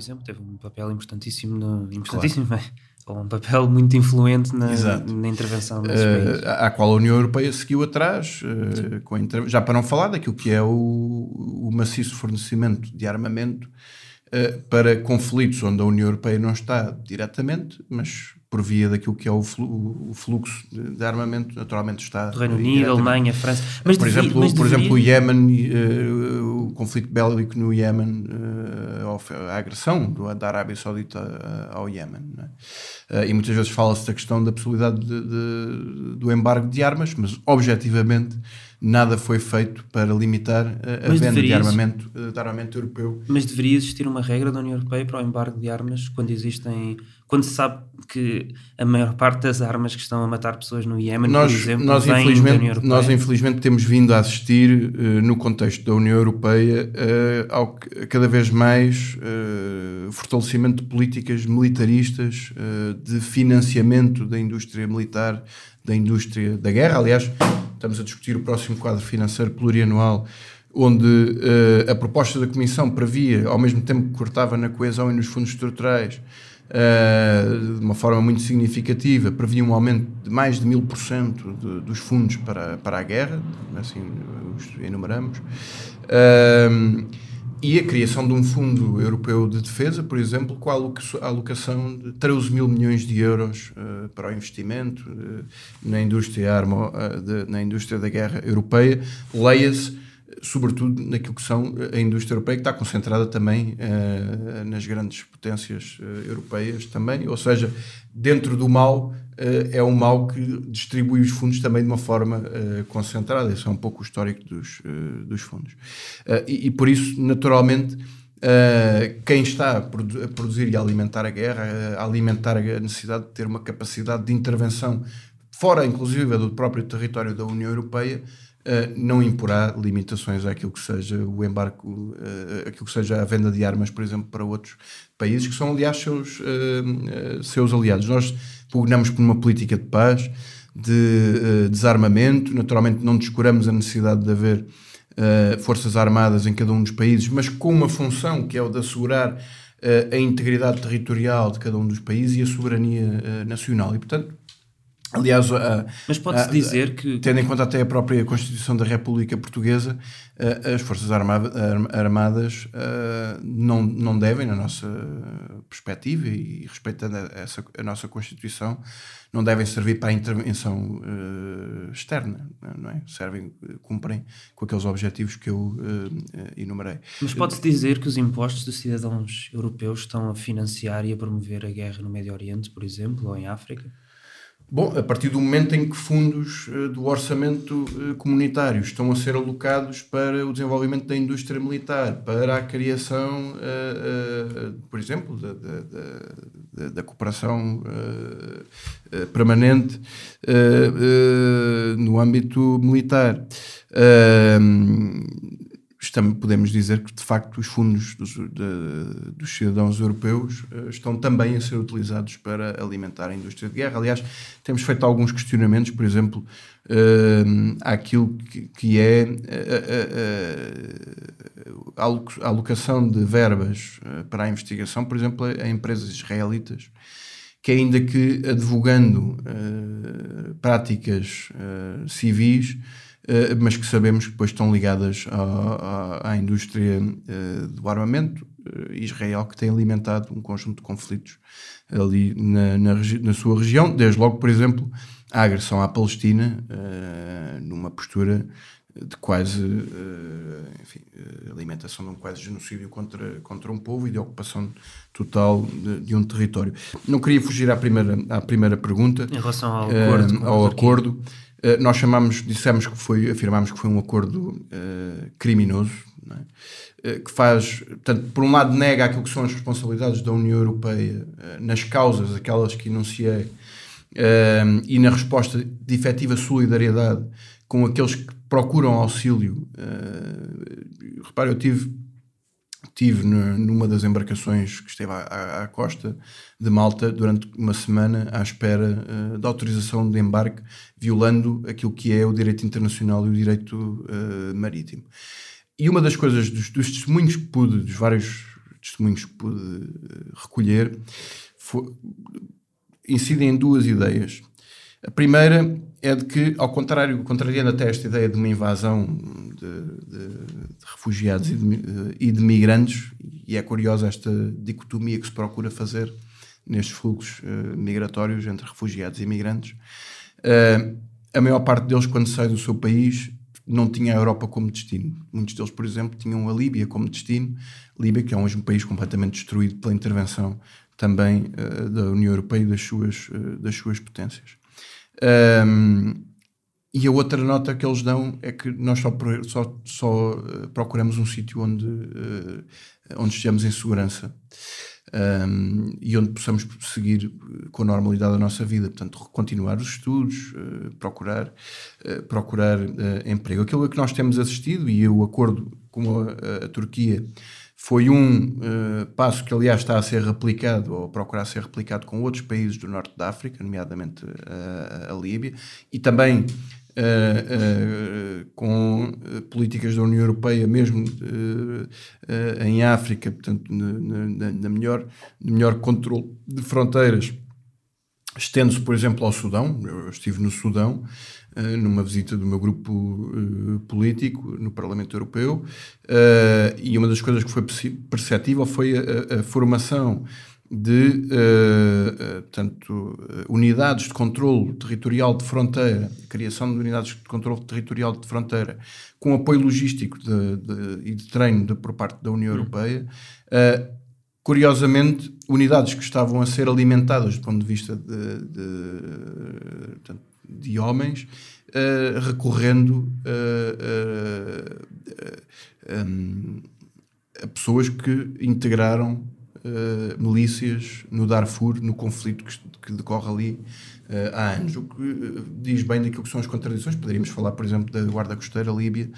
Exemplo, teve um papel importantíssimo, no, importantíssimo claro. ou um papel muito influente na, na intervenção nesses uh, países. À qual a União Europeia seguiu atrás, uh, com já para não falar daquilo que é o, o maciço fornecimento de armamento uh, para conflitos onde a União Europeia não está diretamente, mas por via daquilo que é o, fluxo de armamento, naturalmente está. Do Reino Unido, Alemanha, França. Mas por, exemplo, mas por exemplo, o Iémen, uh, o conflito bélico no Iémen, uh, a agressão do, da Arábia Saudita uh, ao Iémen. É? e muitas vezes fala-se da questão da possibilidade de, de, do embargo de armas, mas objetivamente nada foi feito para limitar a, venda de armamento, de armamento europeu. Mas deveria existir uma regra da União Europeia para o embargo de armas quando existem quando se sabe que a maior parte das armas que estão a matar pessoas no Iémen, nós, por exemplo, nós infelizmente, Nós infelizmente temos vindo a assistir uh, no contexto da União Europeia uh, ao cada vez mais fortalecimento de políticas militaristas, de financiamento da indústria militar, da indústria da guerra. Aliás, estamos a discutir o próximo quadro financeiro plurianual onde uh, a proposta da Comissão previa, ao mesmo tempo que cortava na coesão e nos fundos estruturais, uh, de uma forma muito significativa, previa um aumento de mais de mil por cento dos fundos para, para a guerra, assim os enumeramos, uh, e a criação de um fundo europeu de defesa, por exemplo, com a alocação de 13 mil milhões de euros uh, para o investimento na, indústria arma, de, na indústria da guerra europeia, leia-se sobretudo naquilo que são a indústria europeia, que está concentrada também uh, nas grandes potências uh, europeias também, ou seja, dentro do mal uh, é um mal que distribui os fundos também de uma forma concentrada, esse é um pouco o histórico dos, dos fundos. E, e, por isso, naturalmente, quem está a, produ a, produzir e a alimentar a guerra, a alimentar a necessidade de ter uma capacidade de intervenção fora, inclusive, do próprio território da União Europeia, Uh, não imporá limitações àquilo que seja o embarque, uh, aquilo que seja a venda de armas, por exemplo, para outros países que são, aliás, seus, uh, seus aliados. Nós pugnamos por uma política de paz, de desarmamento, naturalmente não descuramos a necessidade de haver forças armadas em cada um dos países, mas com uma função que é o de assegurar a integridade territorial de cada um dos países e a soberania nacional. E, portanto, Aliás, a, mas pode-se dizer que. Tendo em conta até a própria Constituição da República Portuguesa, as Forças Armadas não, não devem, na nossa perspectiva e respeitando essa, a nossa Constituição, não devem servir para a intervenção externa, não é? Servem, cumprem com aqueles objetivos que eu enumerei. Mas pode-se dizer que os impostos dos cidadãos europeus estão a financiar e a promover a guerra no Médio Oriente, por exemplo, ou em África? Bom, a partir do momento em que fundos uh, do orçamento uh, comunitário estão a ser alocados para o desenvolvimento da indústria militar, para a criação, uh, por exemplo, da, da, da, da cooperação permanente no âmbito militar estamos, podemos dizer que de facto os fundos dos, de, dos cidadãos europeus uh, estão também a ser utilizados para alimentar a indústria de guerra. Aliás, temos feito alguns questionamentos, por exemplo, uh, àquilo que, que é uh, a alocação de verbas para a investigação, por exemplo, a, a empresas israelitas que ainda que advogando práticas civis eh, mas que sabemos que depois estão ligadas à, à, à indústria uh, do armamento. Uh, Israel, que tem alimentado um conjunto de conflitos ali na, na, na sua região, desde logo, por exemplo, a agressão à Palestina, numa postura de quase enfim, alimentação de um quase genocídio contra, contra um povo e de ocupação total de, de um território. Não queria fugir à primeira, à primeira pergunta. Em relação ao acordo. ao acordo eh, nós chamamos, dissemos que foi, afirmámos que foi um acordo uh, criminoso, é? uh, que faz, portanto, por um lado nega aquilo que são as responsabilidades da União Europeia uh, nas causas, aquelas que enunciei, e na resposta de efetiva solidariedade com aqueles que procuram auxílio. repare, eu tive Estive numa das embarcações que esteve à, à, costa de Malta durante uma semana à espera uh, da autorização de embarque, violando aquilo que é o direito internacional e o direito uh, marítimo. E uma das coisas, dos, dos, testemunhos que pude, dos vários testemunhos que pude recolher, foi, incidem em duas ideias. A primeira é de que, ao contrário, contrariando até esta ideia de uma invasão de, de, de refugiados e de, e de, migrantes, e é curiosa esta dicotomia que se procura fazer nestes fluxos uh, migratórios entre refugiados e migrantes, uh, a maior parte deles, quando sai do seu país, não tinha a Europa como destino. Muitos deles, por exemplo, tinham a Líbia como destino. Líbia, que é hoje um país completamente destruído pela intervenção também uh, da União Europeia e das suas, das suas potências. Um, e a outra nota que eles dão é que nós só, só, só uh, procuramos um sítio onde, uh, onde estejamos em segurança um, e onde possamos seguir com a normalidade a nossa vida. Portanto, continuar os estudos, uh, procurar, procurar emprego. Aquilo a que nós temos assistido e o acordo com a, a Turquia foi um uh, passo que, aliás, está a ser replicado ou procurar ser replicado com outros países do norte da África, nomeadamente uh, a Líbia, e também uh, com políticas da União Europeia, mesmo em África, portanto, na, melhor, no melhor controle de fronteiras. Estende-se, por exemplo, ao Sudão. Eu estive no Sudão numa visita do meu grupo uh, político no Parlamento Europeu, uh, e uma das coisas que foi perceptível foi a, a formação de uh, tanto unidades de controle territorial de fronteira, criação de unidades de controle territorial de fronteira, com apoio logístico de, de, e de treino de, por parte da União hum. Europeia. Uh, curiosamente, unidades que estavam a ser alimentadas do ponto de vista de, de, de, de homens, uh, recorrendo uh, um, a pessoas que integraram milícias no Darfur, no conflito que, que decorre ali há anos, o que diz bem daquilo que são as contradições. Poderíamos falar, por exemplo, da Guarda Costeira Líbia,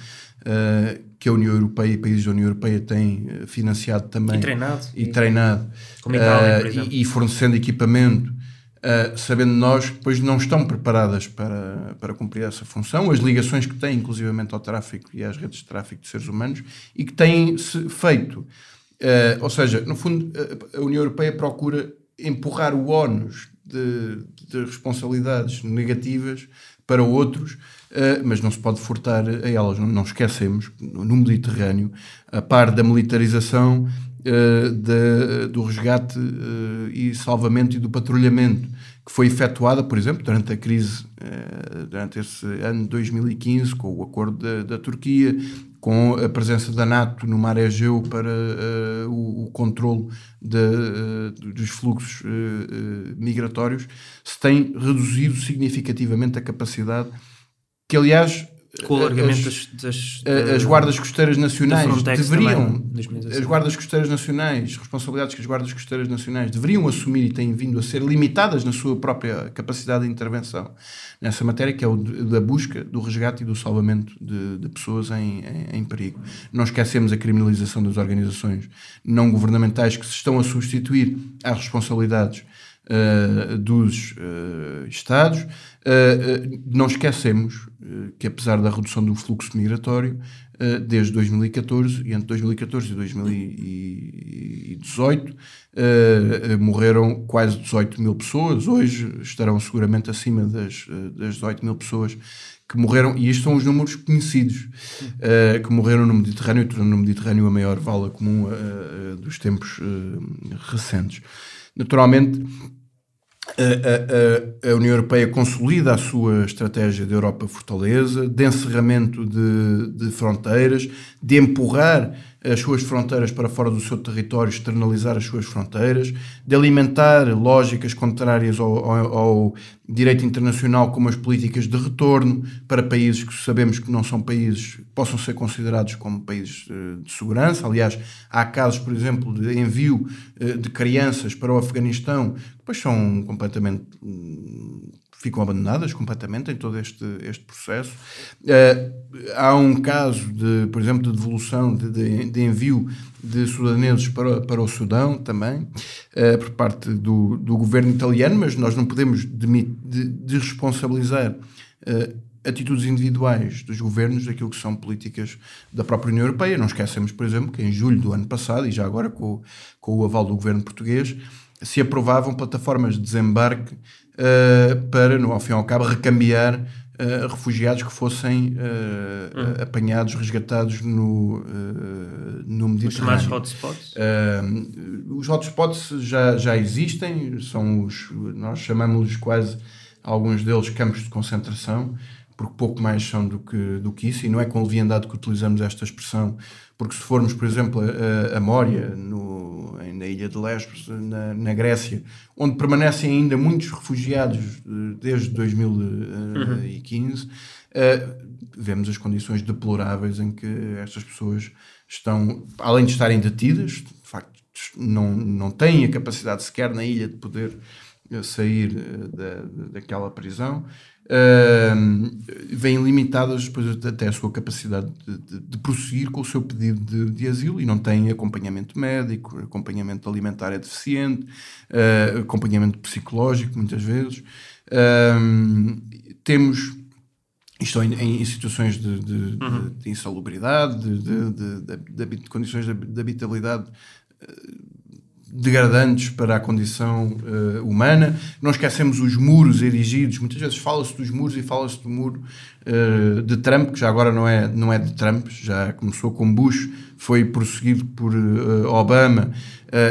que a União Europeia e países da União Europeia têm financiado também. E treinado. E, treinado. Itália. E, e fornecendo equipamento Uh, sabendo nós que depois não estão preparadas para, para cumprir essa função, as ligações que têm, inclusivamente ao tráfico e às redes de tráfico de seres humanos, e que têm -se feito. Uh, ou seja, no fundo, a União Europeia procura empurrar o ónus de, de responsabilidades negativas para outros, uh, mas não se pode furtar a elas. Não, não esquecemos, no Mediterrâneo, a par da militarização de, do resgate uh, e salvamento e do patrulhamento que foi efetuada, por exemplo, durante a crise, uh, durante esse ano de 2015, com o acordo da, da, Turquia, com a presença da NATO no mar Egeu para o, o controle de, dos fluxos migratórios, se tem reduzido significativamente a capacidade que, aliás, com o alargamento as, das, das, as guardas costeiras nacionais deveriam também, as guardas costeiras nacionais responsabilidades que as guardas costeiras nacionais deveriam assumir e têm vindo a ser limitadas na sua própria capacidade de intervenção nessa matéria que é o da busca do resgate e do salvamento de, de pessoas em, em, em, perigo. Não esquecemos a criminalização das organizações não governamentais que se estão a substituir às responsabilidades uh, dos uh, Estados. Uh, não esquecemos que, apesar da redução do fluxo migratório, desde 2014 e entre 2014 e 2018, morreram quase 18 mil pessoas. Hoje estarão seguramente acima das, das 18 mil pessoas que morreram, e estes são os números conhecidos, uh, que morreram no Mediterrâneo, no Mediterrâneo a maior vala comum uh, dos tempos uh, recentes. Naturalmente, a, a, a, União Europeia consolida a sua estratégia de Europa fortaleza, de encerramento de, de, fronteiras, de empurrar as suas fronteiras para fora do seu território, externalizar as suas fronteiras, de alimentar lógicas contrárias ao, ao, ao direito internacional, como as políticas de retorno para países que sabemos que não são países possam ser considerados como países eh, de segurança. Aliás, há casos, por exemplo, de envio eh, de crianças para o Afeganistão, que depois são completamente hum, ficam abandonadas completamente em todo este, este processo. Uh, há um caso, de, por exemplo, de devolução, de, de, de envio de sudaneses para, para o Sudão também, uh, por parte do, do governo italiano, mas nós não podemos desresponsabilizar uh, atitudes individuais dos governos daquilo que são políticas da própria União Europeia. Não esquecemos, por exemplo, que em julho do ano passado, e já agora com, com o aval do governo português, se aprovavam plataformas de desembarque uh, para, no, ao fim e ao cabo, recambiar uh, refugiados que fossem uh, apanhados, resgatados no, no Mediterrâneo. Os chamados hotspots? os hotspots já, já existem, são os, nós chamamos-los quase, alguns deles, campos de concentração, porque pouco mais são do que, do que isso, e não é com leviandade que utilizamos esta expressão, porque se formos, por exemplo, a, a Mória, no, na ilha de Lesbos, na, na, Grécia, onde permanecem ainda muitos refugiados eh, desde 2015, uhum. uh, vemos as condições deploráveis em que estas pessoas estão, além de estarem detidas, de facto, não, não têm a capacidade sequer na ilha de poder eh, sair da, daquela prisão uh, vêm limitadas depois até a sua capacidade de, de, de prosseguir com o seu pedido de, de, asilo e não têm acompanhamento médico, acompanhamento alimentar é deficiente, uh, acompanhamento psicológico muitas vezes. Uh, temos estão em, em, situações de, de, uhum. de insalubridade, de, de, condições de, habitabilidade degradantes para a condição uh, humana. Não esquecemos os muros erigidos. Muitas vezes fala-se dos muros e fala-se do muro uh, de Trump, que já agora não é, não é de Trump, já começou com Bush, foi prosseguido por uh, Obama.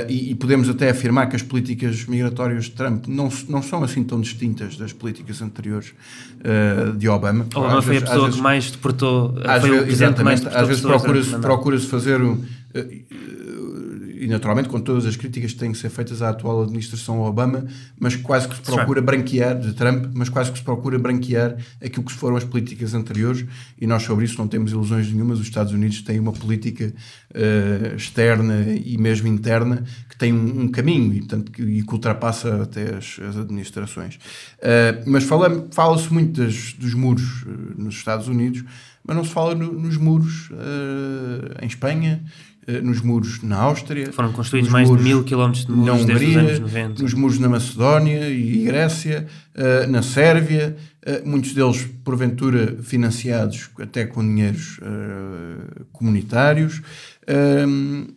E, e, podemos até afirmar que as políticas migratórias de Trump não, não são assim tão distintas das políticas anteriores de Obama. Obama foi vezes, a pessoa vezes, que mais deportou. Às vezes, exatamente, às vezes procura-se procura fazer e naturalmente com todas as críticas que têm que ser feitas à atual administração Obama, mas quase que se procura branquear, de Trump, mas quase que se procura branquear aquilo que foram as políticas anteriores e nós sobre isso não temos ilusões nenhumas. Os Estados Unidos têm uma política uh, externa e mesmo interna que tem um, um caminho e, portanto, que, e que ultrapassa até as, as administrações. Uh, mas fala-se muito das, dos muros uh, nos Estados Unidos, mas não se fala no, nos muros em Espanha eh, nos muros na Áustria. Foram construídos mais de mil quilómetros de muros na Hungria, desde os anos 90. Nos muros na Macedónia e Grécia, eh, na Sérvia, eh, muitos deles, porventura, financiados até com dinheiros comunitários. Ehm,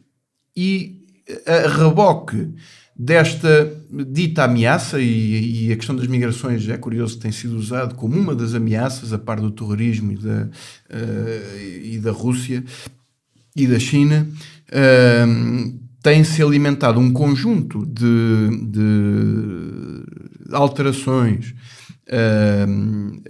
e a reboque desta dita ameaça, e, e, a questão das migrações é curioso tem sido usado como uma das ameaças, a par do terrorismo e da, uh, e da Rússia, e da China, uh, tem-se alimentado um conjunto de, de alterações uh,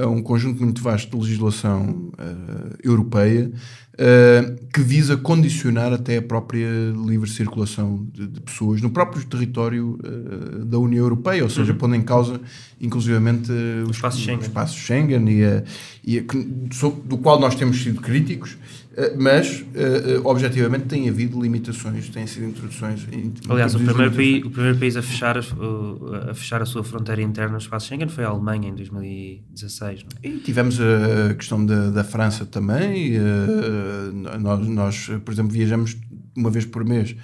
a, a, um conjunto muito vasto de legislação uh, europeia uh, que visa condicionar até a própria livre circulação de, de pessoas no próprio território uh, da União Europeia, ou seja, uhum. pondo em causa inclusivamente o espaço Schengen, o espaço Schengen e, a, e do qual nós temos sido críticos eh, mas uh, objetivamente tem havido limitações, têm sido introduções. Aliás, o primeiro, país, o primeiro país a fechar a, fechar a sua fronteira interna no espaço Schengen foi a Alemanha em 2016. Não? É? E tivemos a questão da, da França também. Nós, nós, por exemplo, viajamos uma vez por mês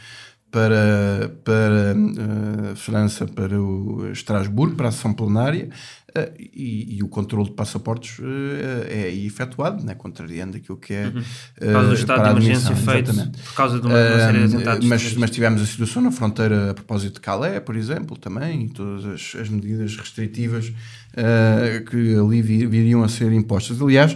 para, para uh, França, para o Estrasburgo, para a sessão plenária, uh, e, e, o controle de passaportes uh, é efetuado, né, contrariando aquilo que é. Uhum. Por causa do estado de emergência feito, exatamente. por causa de uma, série de atentados. Mas, mas, tivemos a situação na fronteira a propósito de Calais, por exemplo, também, e todas as, as medidas restritivas que ali viriam a ser impostas. Aliás,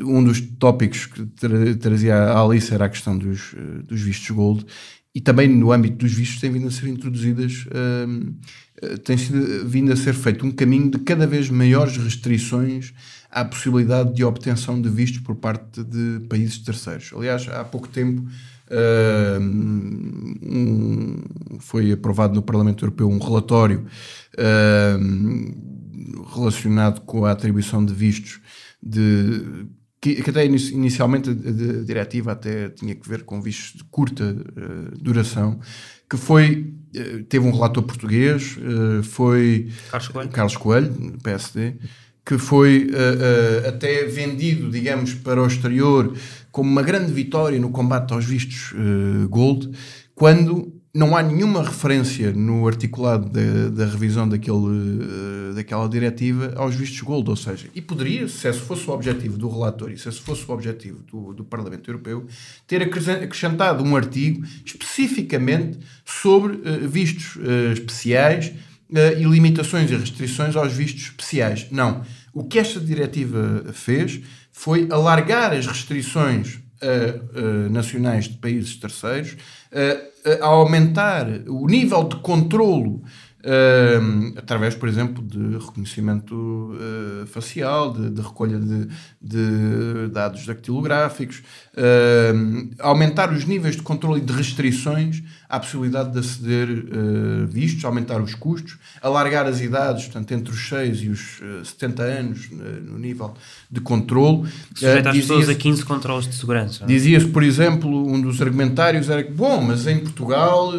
um dos tópicos que tra trazia a Alice era a questão dos, dos vistos gold e também no âmbito dos vistos tem vindo a ser introduzidas, uh, tem sido, vindo a ser feito um caminho de cada vez maiores restrições à possibilidade de obtenção de vistos por parte de países terceiros. Aliás, há pouco tempo uh, um, foi aprovado no Parlamento Europeu um relatório uh, relacionado com a atribuição de vistos de que, que até inicialmente a, a, diretiva até tinha que ver com vistos de curta uh, duração, que foi, uh, teve um relator português, uh, foi Carlos Coelho, Carlos Coelho PSD, que foi até vendido, digamos, para o exterior como uma grande vitória no combate aos vistos gold, quando não há nenhuma referência no articulado da, da revisão daquele, uh, daquela diretiva aos vistos gold, ou seja, e poderia, se esse fosse o objetivo do relator e se esse fosse o objetivo do, do Parlamento Europeu, ter acrescentado um artigo especificamente sobre uh, vistos uh, especiais e limitações e restrições aos vistos especiais. Não. O que esta diretiva fez foi alargar as restrições nacionais de países terceiros a aumentar o nível de controlo Uh, através, por exemplo, de reconhecimento uh, facial, de, de recolha de, de, dados dactilográficos, uh, aumentar os níveis de controle e de restrições à possibilidade de aceder uh, vistos, aumentar os custos, alargar as idades, portanto, entre os 6 e os 70 anos no nível de controle. Sujeita as pessoas a 15 controles de segurança. É? Dizia-se, por exemplo, um dos argumentários era que, bom, mas em Portugal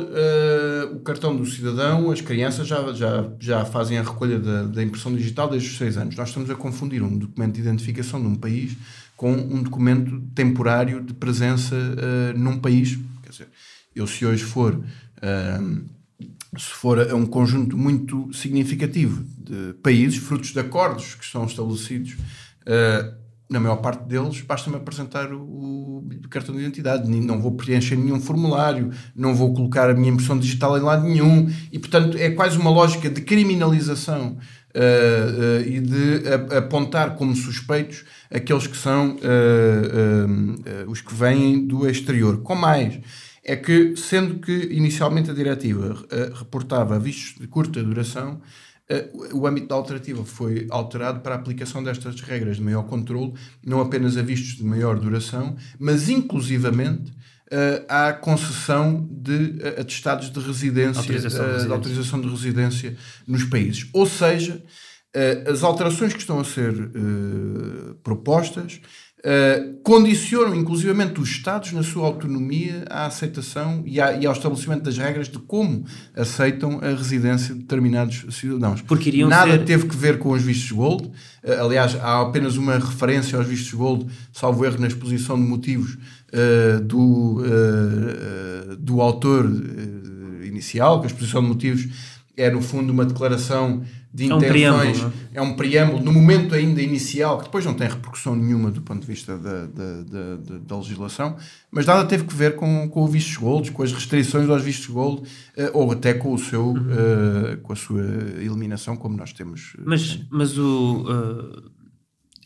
o cartão do cidadão, as crianças já, já, já fazem a recolha da, da impressão digital desde os 6 anos. Nós estamos a confundir um documento de identificação de um país com um documento temporário de presença uh, num país. Quer dizer, eu se hoje for, uh, se for a um conjunto muito significativo de países, frutos de acordos que são estabelecidos, uh, na maior parte deles, basta-me apresentar o, o, cartão de identidade. Não vou preencher nenhum formulário, não vou colocar a minha impressão digital em lado nenhum. E, portanto, é quase uma lógica de criminalização uh, uh, e de apontar como suspeitos aqueles que são uh, os que vêm do exterior. Com mais, é que, sendo que inicialmente a diretiva reportava vistos de curta duração, o âmbito da alternativa foi alterado para a aplicação destas regras de maior controle, não apenas a vistos de maior duração, mas inclusivamente uh, à concessão de uh, atestados de residência, autorização de, residência. Uh, de autorização de residência nos países. Ou seja, as alterações que estão a ser propostas Uh, condicionam inclusivamente os Estados na sua autonomia à aceitação e, à, e, ao estabelecimento das regras de como aceitam a residência de determinados cidadãos. Porque iriam Nada ser... teve que ver com os vistos gold. Uh, aliás, há apenas uma referência aos vistos gold, salvo erro na exposição de motivos uh, do, do autor inicial, que a exposição de motivos é, no fundo, uma declaração de intenções. É um preâmbulo, é? é um preâmbulo no momento ainda inicial, que depois não tem repercussão nenhuma do ponto de vista da, da, da, da legislação, mas nada teve que ver com, com o vistos gold, com as restrições aos vistos gold, uh, ou até com o seu, uhum. uh, com a sua eliminação, como nós temos. Mas, mas o. Uh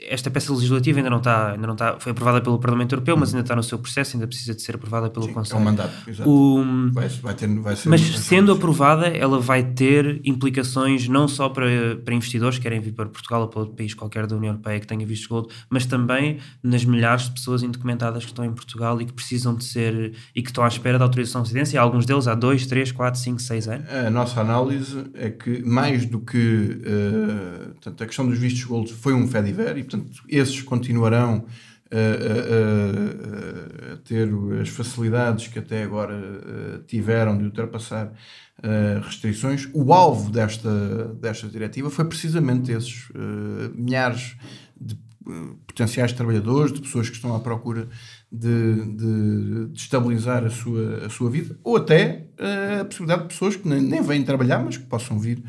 esta peça legislativa ainda não está, ainda não está, foi aprovada pelo Parlamento Europeu, mas ainda está no seu processo, ainda precisa de ser aprovada pelo Sim, Conselho. É um mandato, exato. O, vai, vai ter, vai ser mas sendo aprovada, ela vai ter implicações não só para, para investidores que querem vir para Portugal ou para outro país qualquer da União Europeia que tenha visto gold, mas também nas milhares de pessoas indocumentadas que estão em Portugal e que precisam de ser e que estão à espera da autorização de residência, alguns deles há 2, 3, 4, 5, 6 anos. A nossa análise é que mais do que uh, portanto, a questão dos vistos gold foi um fediver portanto esses continuarão a, a, a, ter as facilidades que até agora tiveram de ultrapassar restrições. O alvo desta, desta diretiva foi precisamente esses milhares de potenciais trabalhadores, de pessoas que estão à procura de, de, de, estabilizar a sua, a sua vida, ou até a possibilidade de pessoas que nem, nem vêm trabalhar, mas que possam vir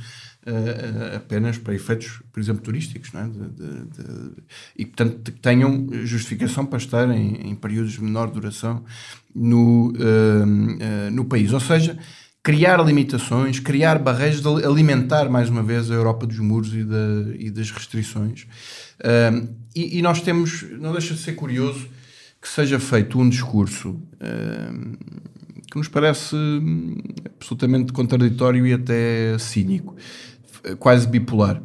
uh, apenas para efeitos, por exemplo, turísticos, não é? de, de, de, e portanto que tenham justificação para estar em, em períodos de menor duração no, uh, no país. Ou seja, criar limitações, criar barreiras, alimentar mais uma vez a Europa dos muros e, da, e das restrições. E, e, nós temos, não deixa de ser curioso que seja feito um discurso que nos parece hum, absolutamente contraditório e até cínico quase bipolar,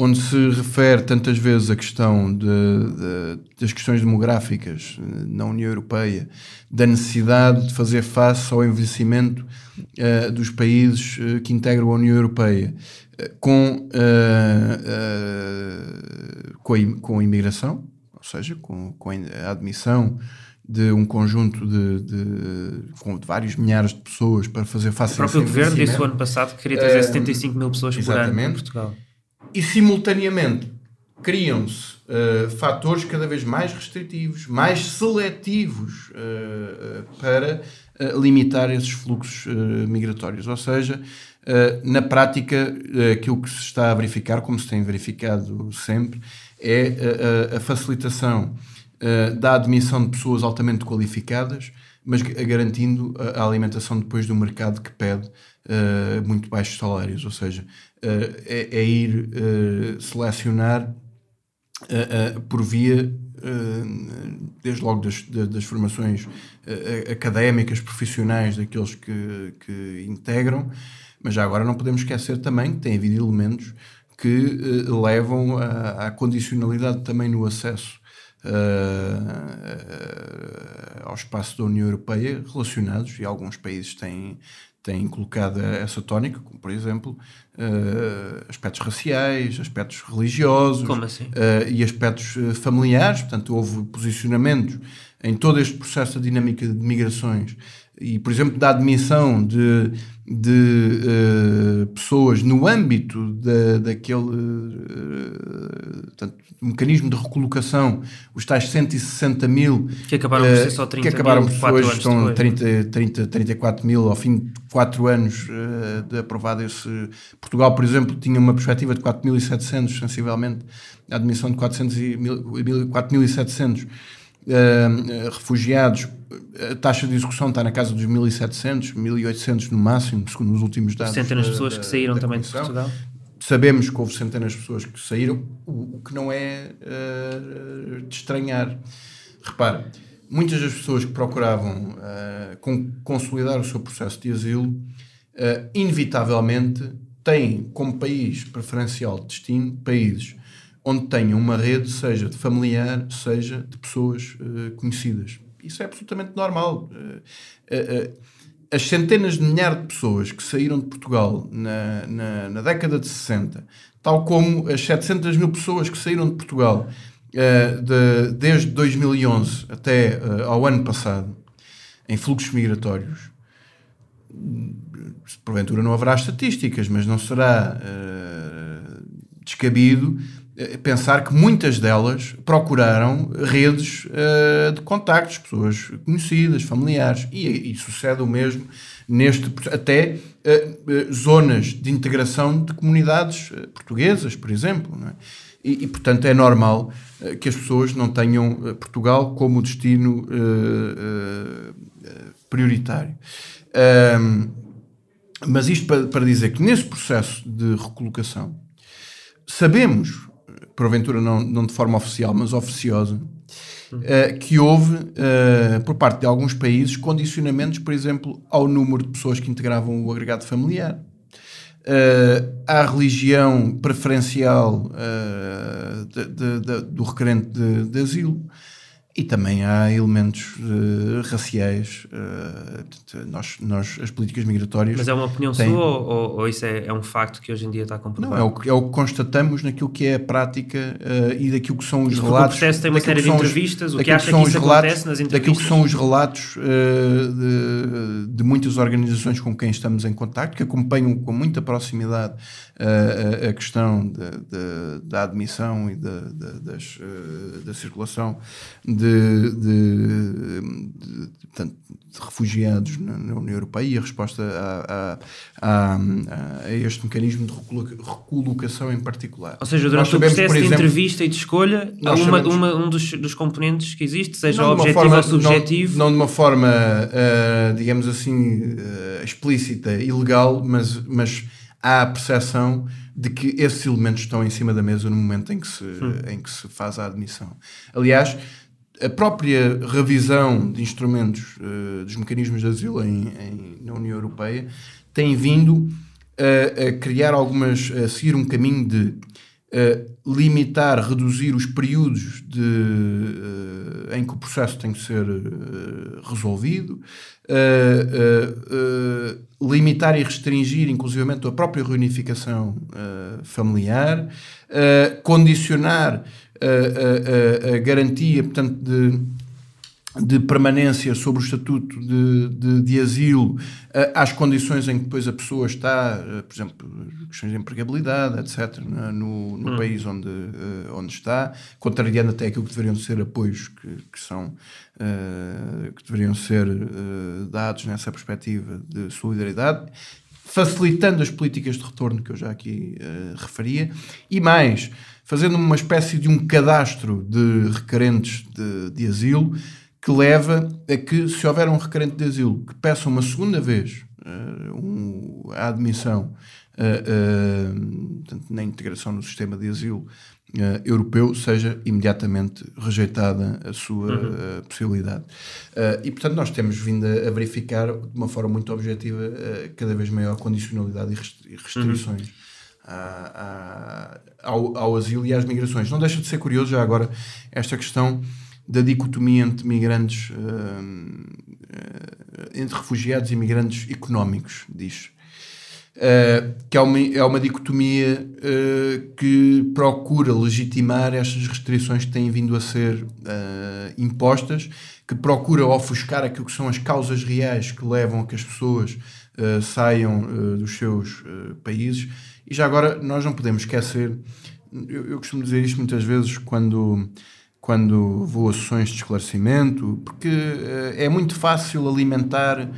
onde se refere tantas vezes a questão de, de, das questões demográficas eh, na União Europeia, da necessidade de fazer face ao envelhecimento uh, dos países uh, que integram a União Europeia, uh, com, com a, com, a, imigração, ou seja, com, com a admissão de um conjunto de, de, de, vários milhares de pessoas para fazer face a O próprio governo disse o ano passado que queria trazer uh, 75 mil pessoas por ano para Portugal. E simultaneamente criam-se uh, fatores cada vez mais restritivos, mais seletivos uh, para limitar esses fluxos migratórios. Ou seja, na prática, aquilo que se está a verificar, como se tem verificado sempre, é a facilitação da admissão de pessoas altamente qualificadas, mas garantindo a alimentação depois do mercado que pede muito baixos salários. Ou seja, é, é, ir selecionar uh, uh, por via, uh, desde logo das, das formações académicas, profissionais daqueles que, que integram, mas já agora não podemos esquecer também que tem havido elementos que levam à condicionalidade também no acesso ao espaço da União Europeia relacionados, e alguns países têm têm colocado essa tónica, como por exemplo uh, aspectos raciais, aspectos religiosos assim? uh, e aspectos familiares. Portanto, houve posicionamentos em todo este processo da dinâmica de migrações e, por exemplo, da admissão de, de uh, pessoas no âmbito da, daquele uh, portanto, mecanismo de recolocação, os tais 160 mil que acabaram por ser só 30 que acabaram mil, por hoje estão 30, 30, 34 mil ao fim de 4 anos uh, de aprovado esse Portugal, por exemplo, tinha uma perspectiva de 4.700 sensivelmente a admissão de 4.700 uh, refugiados, a taxa de execução está na casa dos 1.700, 1.800 no máximo, segundo os últimos dados. Centenas de pessoas da, que saíram também de Portugal. Sabemos que houve centenas de pessoas que saíram, o, o que não é uh, de estranhar. Repara, muitas das pessoas que procuravam uh, con consolidar o seu processo de asilo, uh, inevitavelmente têm como país preferencial de destino países onde tenham uma rede, seja de familiar, seja de pessoas uh, conhecidas. Isso é absolutamente normal. Uh, uh, as centenas de milhares de pessoas que saíram de Portugal na, na, na, década de 60, tal como as 700 mil pessoas que saíram de Portugal de, desde 2011 até ao ano passado, em fluxos migratórios, porventura não haverá estatísticas, mas não será descabido pensar que muitas delas procuraram redes uh, de contactos, pessoas conhecidas, familiares, e, e sucede o mesmo neste até uh, uh, zonas de integração de comunidades portuguesas, por exemplo. É? E, e, portanto é normal que as pessoas não tenham Portugal como destino prioritário. mas isto para, para dizer que nesse processo de recolocação sabemos porventura não, não de forma oficial, mas oficiosa, uh, que houve, uh, por parte de alguns países, condicionamentos, por exemplo, ao número de pessoas que integravam o agregado familiar, uh, à religião preferencial de, de, de, do requerente de, asilo e também há elementos uh, raciais. Uh, nós, nós, as políticas migratórias. Mas é uma opinião têm... sua ou, ou, isso é, é, um facto que hoje em dia está comprovado? Não, é o, que, é o que constatamos naquilo que é a prática uh, e daquilo que são os relatos. O processo tem uma série de entrevistas, o que acha que, que isso relatos, acontece nas entrevistas? Daquilo que são os relatos de, de, muitas organizações com quem estamos em contato, que acompanham com muita proximidade a, a questão da admissão e da, das, da circulação de de, de, de, portanto, de refugiados na, na, União Europeia e a resposta a, a, a, a, este mecanismo de recolocação em particular. Ou seja, durante sabemos, o processo exemplo, de entrevista e de escolha, uma, sabemos, uma, um dos, dos, componentes que existe, seja objetivo forma, ou subjetivo. Não, não, de uma forma, uh, digamos assim, uh, explícita e legal, mas, mas há a percepção de que esses elementos estão em cima da mesa no momento em que se, hum. em que se faz a admissão. Aliás, a própria revisão de instrumentos uh, dos mecanismos de asilo em, em, na União Europeia tem vindo a, a, criar algumas, a seguir um caminho de limitar, reduzir os períodos de, uh, em que o processo tem que ser resolvido, limitar e restringir, inclusivamente, a própria reunificação familiar, condicionar a, a, a, garantia, portanto, de de permanência sobre o estatuto de, de, de asilo, às condições em que depois a pessoa está, por exemplo, questões de empregabilidade, etc., no, no hum. país onde, uh, onde está, contrariando até aquilo que deveriam ser apoios que, que são que deveriam ser dados nessa perspectiva de solidariedade, facilitando as políticas de retorno que eu já aqui referia, e mais, fazendo uma espécie de um cadastro de requerentes de, de asilo que leva a que, se houver um requerente de asilo que peça uma segunda vez uh, um, a admissão uh, uh, na integração no sistema de asilo europeu, seja imediatamente rejeitada a sua uhum. possibilidade. e, portanto, nós temos vindo a, verificar de uma forma muito objetiva cada vez maior condicionalidade e restrições. Uhum. A, a, ao, ao asilo e às migrações. Não deixa de ser curioso já agora esta questão da dicotomia entre migrantes, uh, uh, entre refugiados e migrantes económicos, diz. Uh, que é uma, é uma dicotomia que procura legitimar estas restrições que têm vindo a ser impostas, que procura ofuscar aquilo que são as causas reais que levam a que as pessoas saiam dos seus países. E já agora, nós não podemos esquecer, eu, eu costumo dizer isto muitas vezes quando quando vou a sessões de esclarecimento, porque uh, é muito fácil alimentar uh,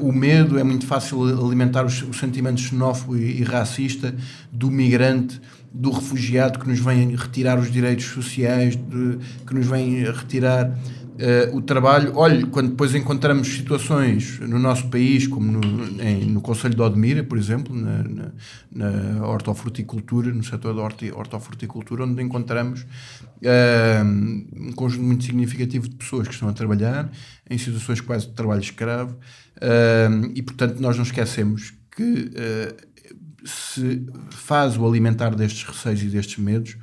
o medo, é muito fácil alimentar o, o sentimento xenófobo e, e, racista do migrante, do refugiado que nos vem retirar os direitos sociais, de, que nos vem retirar Uh, o trabalho, olhe, quando depois encontramos situações no nosso país, como no, em, no Conselho de Odmira, por exemplo, na, na, na hortofruticultura, no setor da hortofruticultura, onde encontramos uh, um conjunto muito significativo de pessoas que estão a trabalhar em situações quase de trabalho escravo, uh, e portanto nós não esquecemos que se faz o alimentar destes receios e destes medos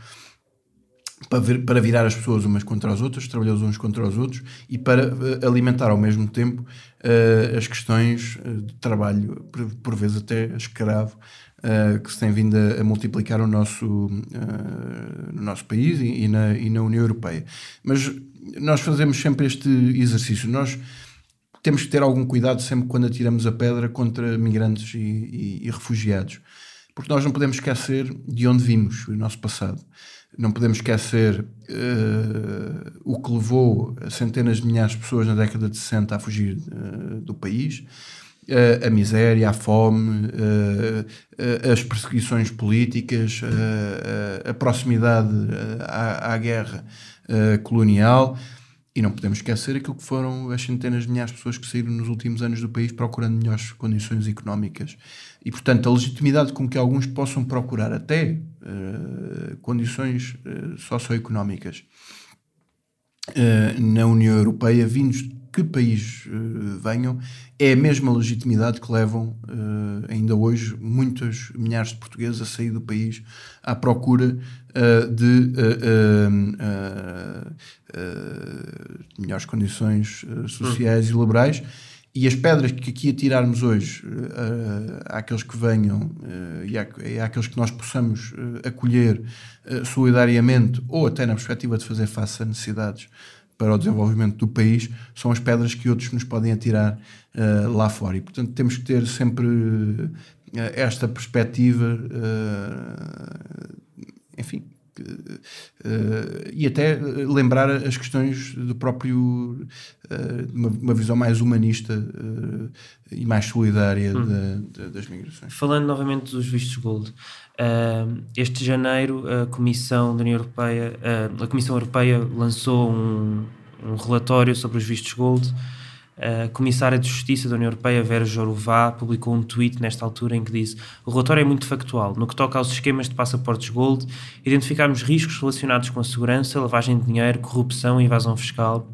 para, vir, para virar as pessoas umas contra as outras, os trabalhadores uns contra os outros e para uh, alimentar ao mesmo tempo uh, as questões de trabalho, por, por vezes até escravo, uh, que se tem vindo a, a multiplicar no nosso, no nosso país e, e, na, e na União Europeia. Mas nós fazemos sempre este exercício. Nós temos que ter algum cuidado sempre quando atiramos a pedra contra migrantes e, e, e refugiados, porque nós não podemos esquecer de onde vimos, o nosso passado. Não podemos esquecer uh, o que levou centenas de milhares de pessoas na década de 60 a fugir uh, do país. Uh, a miséria, a fome, as perseguições políticas, a proximidade à, à guerra colonial. E não podemos esquecer aquilo que foram as centenas de milhares de pessoas que saíram nos últimos anos do país procurando melhores condições económicas. E, portanto, a legitimidade com que alguns possam procurar até uh, condições uh, socioeconómicas uh, na União Europeia, vindos de que país venham, é a mesma legitimidade que levam ainda hoje muitas milhares de portugueses a sair do país à procura de melhores condições sociais e laborais e as pedras que aqui atirarmos hoje uh, àqueles que venham uh, e, àqueles que nós possamos uh, acolher solidariamente ou até na perspectiva de fazer face a necessidades para o desenvolvimento do país, são as pedras que outros nos podem atirar lá fora. E, portanto, temos que ter sempre esta perspectiva, enfim, Uh, e até lembrar as questões do próprio uh, uma, uma, visão mais humanista uh, e mais solidária hum. das migrações. Falando novamente dos vistos gold, este janeiro a Comissão da União Europeia, a Comissão Europeia lançou um, um relatório sobre os vistos gold a Comissária de Justiça da União Europeia, Vera Jourová, publicou um tweet nesta altura em que diz o relatório é muito factual. No que toca aos esquemas de passaportes Gold, identificamos riscos relacionados com a segurança, lavagem de dinheiro, corrupção e evasão fiscal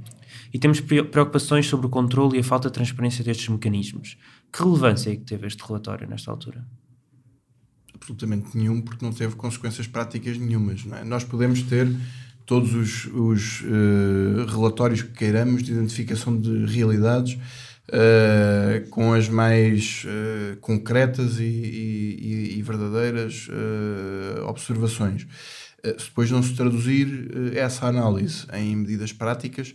e temos preocupações sobre o controle e a falta de transparência destes mecanismos. Que relevância é que teve este relatório nesta altura? Absolutamente nenhum, porque não teve consequências práticas nenhumas. É? Nós podemos ter todos os, os uh, relatórios que queiramos de identificação de realidades uh, com as mais uh, concretas e, e, e verdadeiras observações. Se depois não se traduzir essa análise em medidas práticas,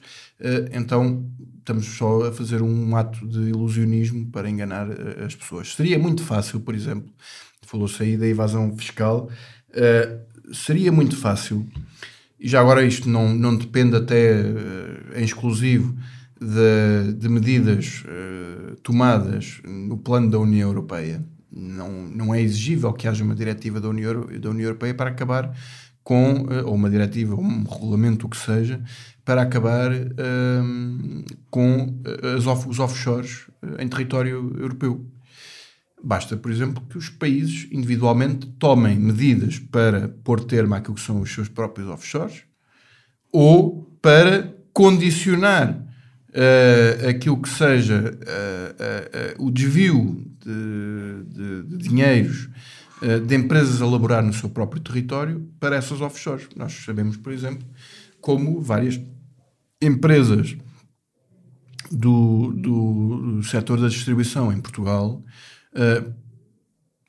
então estamos só a fazer um ato de ilusionismo para enganar as pessoas. Seria muito fácil, por exemplo, falou-se aí da evasão fiscal, seria muito fácil, e já agora isto não, não depende até em exclusivo de, de medidas uh, tomadas no plano da União Europeia. Não, não é exigível que haja uma diretiva da União, da União Europeia para acabar com, uh, ou uma diretiva, ou um regulamento, o que seja, para acabar uh, com as os offshores em território europeu. Basta, por exemplo, que os países individualmente tomem medidas para pôr termo àquilo que são os seus próprios offshores ou para condicionar uh, aquilo que seja uh, uh, o desvio de, de, de dinheiros de empresas a laborar no seu próprio território para essas offshores. Nós sabemos, por exemplo, como várias empresas do, do, do setor da distribuição em Portugal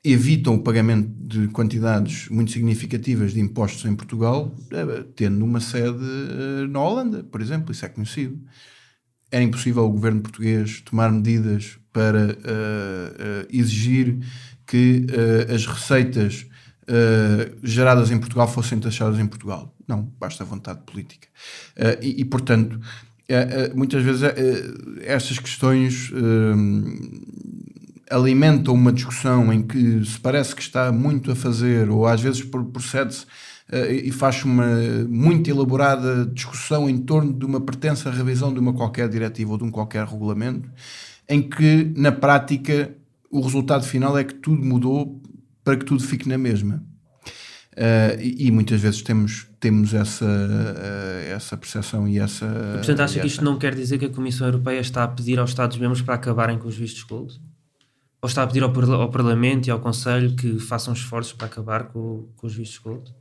evitam o pagamento de quantidades muito significativas de impostos em Portugal, tendo uma sede na Holanda, por exemplo, isso é conhecido era impossível o governo português tomar medidas para uh, uh, exigir que uh, as receitas geradas em Portugal fossem taxadas em Portugal. Não, basta vontade política. E, e, portanto, muitas vezes estas questões alimentam uma discussão em que se parece que está muito a fazer, ou às vezes procede-se e faz uma muito elaborada discussão em torno de uma pertença à revisão de uma qualquer diretiva ou de um qualquer regulamento, em que, na prática, o resultado final é que tudo mudou para que tudo fique na mesma. Uh, e, e, muitas vezes temos, temos essa, uh, essa percepção e essa. E, portanto, acha que isto não quer dizer que a Comissão Europeia está a pedir aos Estados-membros para acabarem com os vistos gold? Ou está a pedir ao, ao Parlamento e ao Conselho que façam esforços para acabar com, com os vistos gold?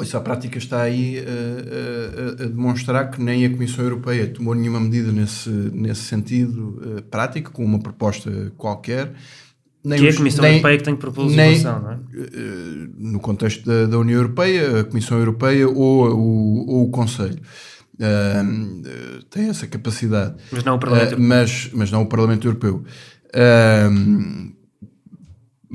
Isso, a prática está aí a, a, a, demonstrar que nem a Comissão Europeia tomou nenhuma medida nesse, nesse sentido uh, prático, com uma proposta qualquer. Nem que os, é a Comissão nem, Europeia que tem que propor legislação, não é? Uh, no contexto da, da, União Europeia, a Comissão Europeia ou, ou, ou o Conselho. Uh, tem essa capacidade. Mas não o Parlamento Europeu. Mas, mas não o Parlamento Europeu. Uh,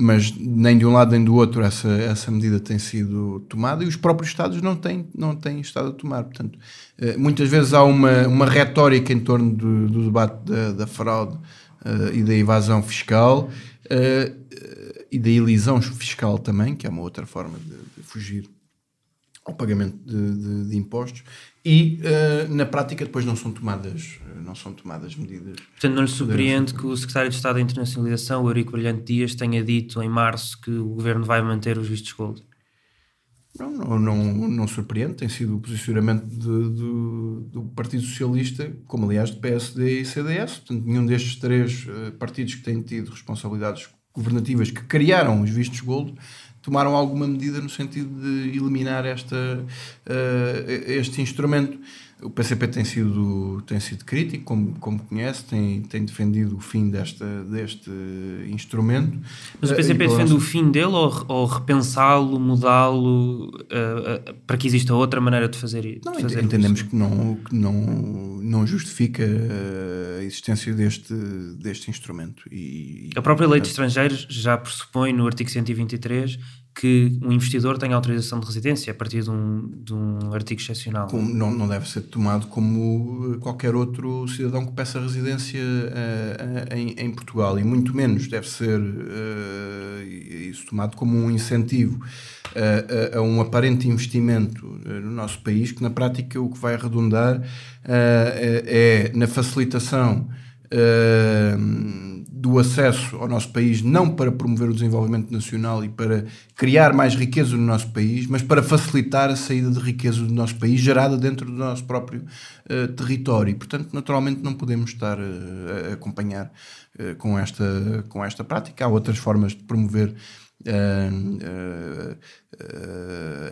mas nem de um lado nem do outro essa, essa medida tem sido tomada e os próprios Estados não têm, não têm estado a tomar. Portanto, eh, muitas vezes há uma, uma retórica em torno do, do debate da, da fraude uh, e da evasão fiscal uh, e da elisão fiscal também, que é uma outra forma de, de fugir ao pagamento de, de, de impostos e uh, na prática depois não são tomadas não são tomadas medidas. Portanto, não lhe surpreende que o secretário de Estado da Internacionalização, o Eurico Brilhante Dias, tenha dito em março que o governo vai manter os vistos gold? Não, não, não, não surpreende, tem sido o posicionamento de, de, do Partido Socialista, como aliás do PSD e CDS. Portanto, nenhum destes três uh, partidos que têm tido responsabilidades governativas que criaram os vistos gold tomaram alguma medida no sentido de eliminar esta, uh, este instrumento. O PCP tem sido, tem sido crítico, como, como conhece, tem, tem defendido o fim desta, deste instrumento. Mas o PCP uh, defende o fim dele ou, ou repensá-lo, mudá-lo uh, para que exista outra maneira de fazer isso? Não, entendemos que não, que não, não justifica a existência deste, deste instrumento. E, a própria lei de estrangeiros já pressupõe no artigo 123 que um investidor tenha autorização de residência a partir de um, de um artigo excepcional. Como, não, não deve ser tomado como qualquer outro cidadão que peça residência uh, em, em, Portugal, e muito menos deve ser uh, isso tomado como um incentivo uh, a, a, um aparente investimento no nosso país, que na prática o que vai redundar é, é na facilitação do acesso ao nosso país, não para promover o desenvolvimento nacional e para criar mais riqueza no nosso país, mas para facilitar a saída de riqueza do nosso país gerada dentro do nosso próprio uh, território. E, portanto, naturalmente não podemos estar uh, a acompanhar uh, com, esta, com esta prática. Há outras formas de promover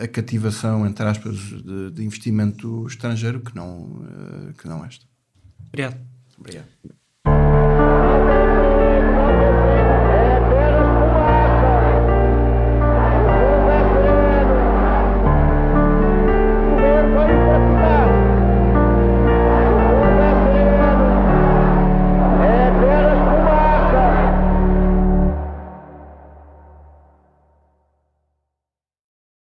a cativação, entre aspas, de, de investimento estrangeiro que não, que não esta. Obrigado. Obrigado.